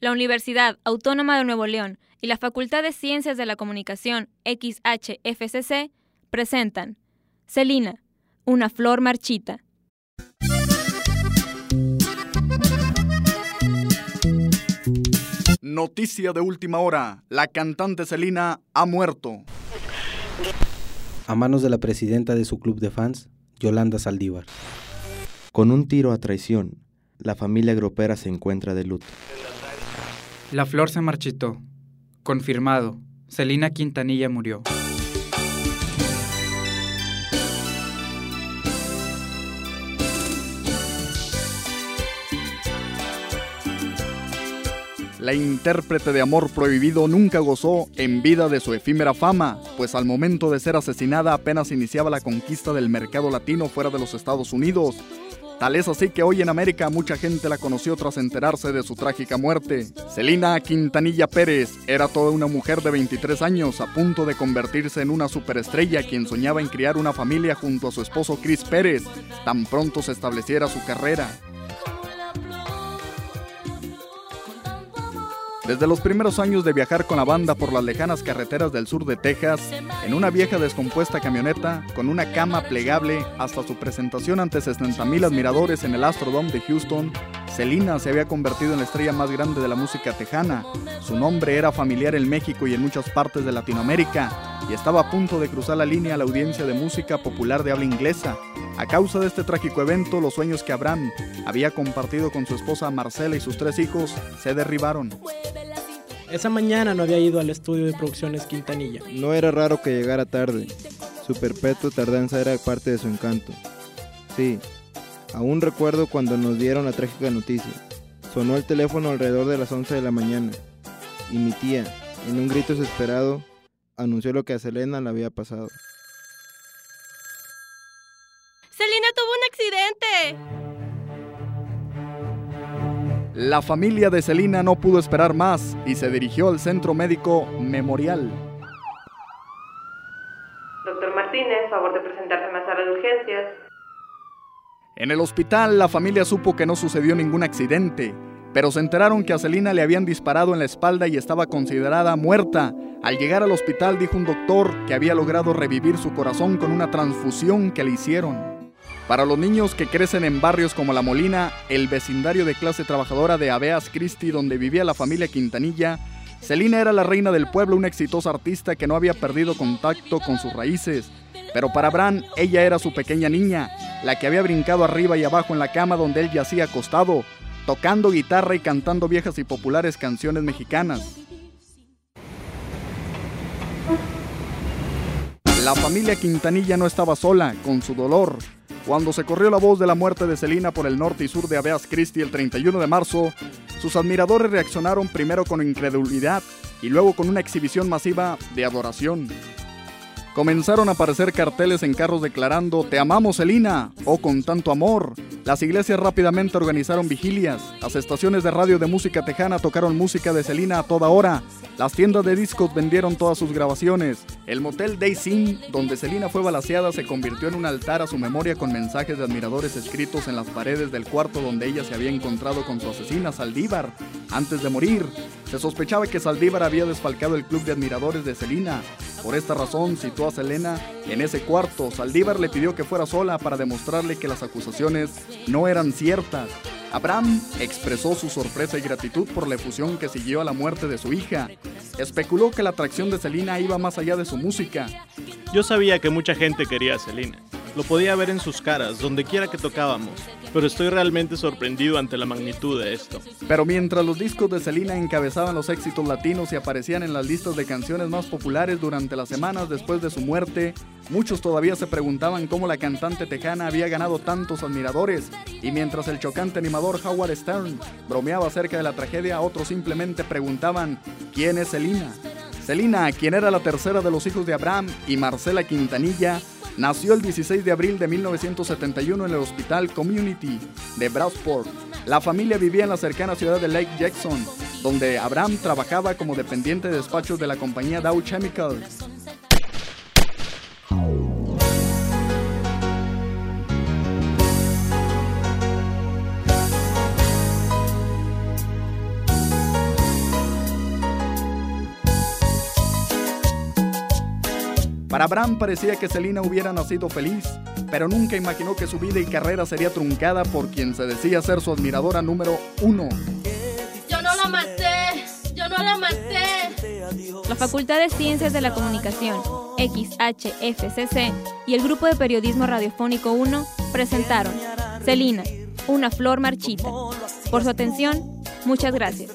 la Universidad Autónoma de Nuevo León y la Facultad de Ciencias de la Comunicación XHFCC presentan Celina, una flor marchita. Noticia de última hora. La cantante Celina ha muerto. A manos de la presidenta de su club de fans, Yolanda Saldívar. Con un tiro a traición, la familia gropera se encuentra de luto. La flor se marchitó. Confirmado. Celina Quintanilla murió. La intérprete de Amor Prohibido nunca gozó en vida de su efímera fama, pues al momento de ser asesinada apenas iniciaba la conquista del mercado latino fuera de los Estados Unidos. Tal es así que hoy en América mucha gente la conoció tras enterarse de su trágica muerte. Celina Quintanilla Pérez era toda una mujer de 23 años a punto de convertirse en una superestrella quien soñaba en criar una familia junto a su esposo Chris Pérez, tan pronto se estableciera su carrera. Desde los primeros años de viajar con la banda por las lejanas carreteras del sur de Texas, en una vieja descompuesta camioneta con una cama plegable hasta su presentación ante 60.000 admiradores en el Astrodome de Houston, Selena se había convertido en la estrella más grande de la música tejana. Su nombre era familiar en México y en muchas partes de Latinoamérica, y estaba a punto de cruzar la línea a la audiencia de música popular de habla inglesa. A causa de este trágico evento, los sueños que Abraham había compartido con su esposa Marcela y sus tres hijos se derribaron. Esa mañana no había ido al estudio de producciones Quintanilla. No era raro que llegara tarde. Su perpetua tardanza era parte de su encanto. Sí, aún recuerdo cuando nos dieron la trágica noticia. Sonó el teléfono alrededor de las 11 de la mañana y mi tía, en un grito desesperado, anunció lo que a Selena le había pasado. ¡Selena tuvo un accidente! La familia de Celina no pudo esperar más y se dirigió al centro médico Memorial. Doctor Martínez, favor de presentarse en la sala de urgencias. En el hospital la familia supo que no sucedió ningún accidente, pero se enteraron que a Celina le habían disparado en la espalda y estaba considerada muerta. Al llegar al hospital dijo un doctor que había logrado revivir su corazón con una transfusión que le hicieron. Para los niños que crecen en barrios como La Molina, el vecindario de clase trabajadora de Aveas Christi, donde vivía la familia Quintanilla, Celina era la reina del pueblo, una exitosa artista que no había perdido contacto con sus raíces. Pero para Bran, ella era su pequeña niña, la que había brincado arriba y abajo en la cama donde él yacía acostado, tocando guitarra y cantando viejas y populares canciones mexicanas. La familia Quintanilla no estaba sola, con su dolor, cuando se corrió la voz de la muerte de Celina por el norte y sur de Aveas Christi el 31 de marzo, sus admiradores reaccionaron primero con incredulidad y luego con una exhibición masiva de adoración. Comenzaron a aparecer carteles en carros declarando Te amamos Celina o con tanto amor. Las iglesias rápidamente organizaron vigilias, las estaciones de radio de música tejana tocaron música de Celina a toda hora, las tiendas de discos vendieron todas sus grabaciones. El motel Daisy, donde Celina fue balaseada, se convirtió en un altar a su memoria con mensajes de admiradores escritos en las paredes del cuarto donde ella se había encontrado con su asesina Saldívar. Antes de morir, se sospechaba que Saldívar había desfalcado el club de admiradores de Celina. Por esta razón, citó a Selena en ese cuarto. Saldívar le pidió que fuera sola para demostrarle que las acusaciones no eran ciertas. Abraham expresó su sorpresa y gratitud por la efusión que siguió a la muerte de su hija. Especuló que la atracción de Selena iba más allá de su música. Yo sabía que mucha gente quería a Selena. Lo podía ver en sus caras, donde quiera que tocábamos, pero estoy realmente sorprendido ante la magnitud de esto. Pero mientras los discos de Selena encabezaban los éxitos latinos y aparecían en las listas de canciones más populares durante las semanas después de su muerte, muchos todavía se preguntaban cómo la cantante tejana había ganado tantos admiradores, y mientras el chocante animador Howard Stern bromeaba acerca de la tragedia, otros simplemente preguntaban ¿quién es Selena? Selena, quien era la tercera de los hijos de Abraham y Marcela Quintanilla, Nació el 16 de abril de 1971 en el Hospital Community de Bradford. La familia vivía en la cercana ciudad de Lake Jackson, donde Abraham trabajaba como dependiente de despachos de la compañía Dow Chemicals. Para Abraham parecía que Celina hubiera nacido feliz, pero nunca imaginó que su vida y carrera sería truncada por quien se decía ser su admiradora número uno. Yo no la maté, yo no la maté. La Facultad de Ciencias de la Comunicación, XHFCC, y el Grupo de Periodismo Radiofónico 1 presentaron Celina, una flor marchita. Por su atención, muchas gracias.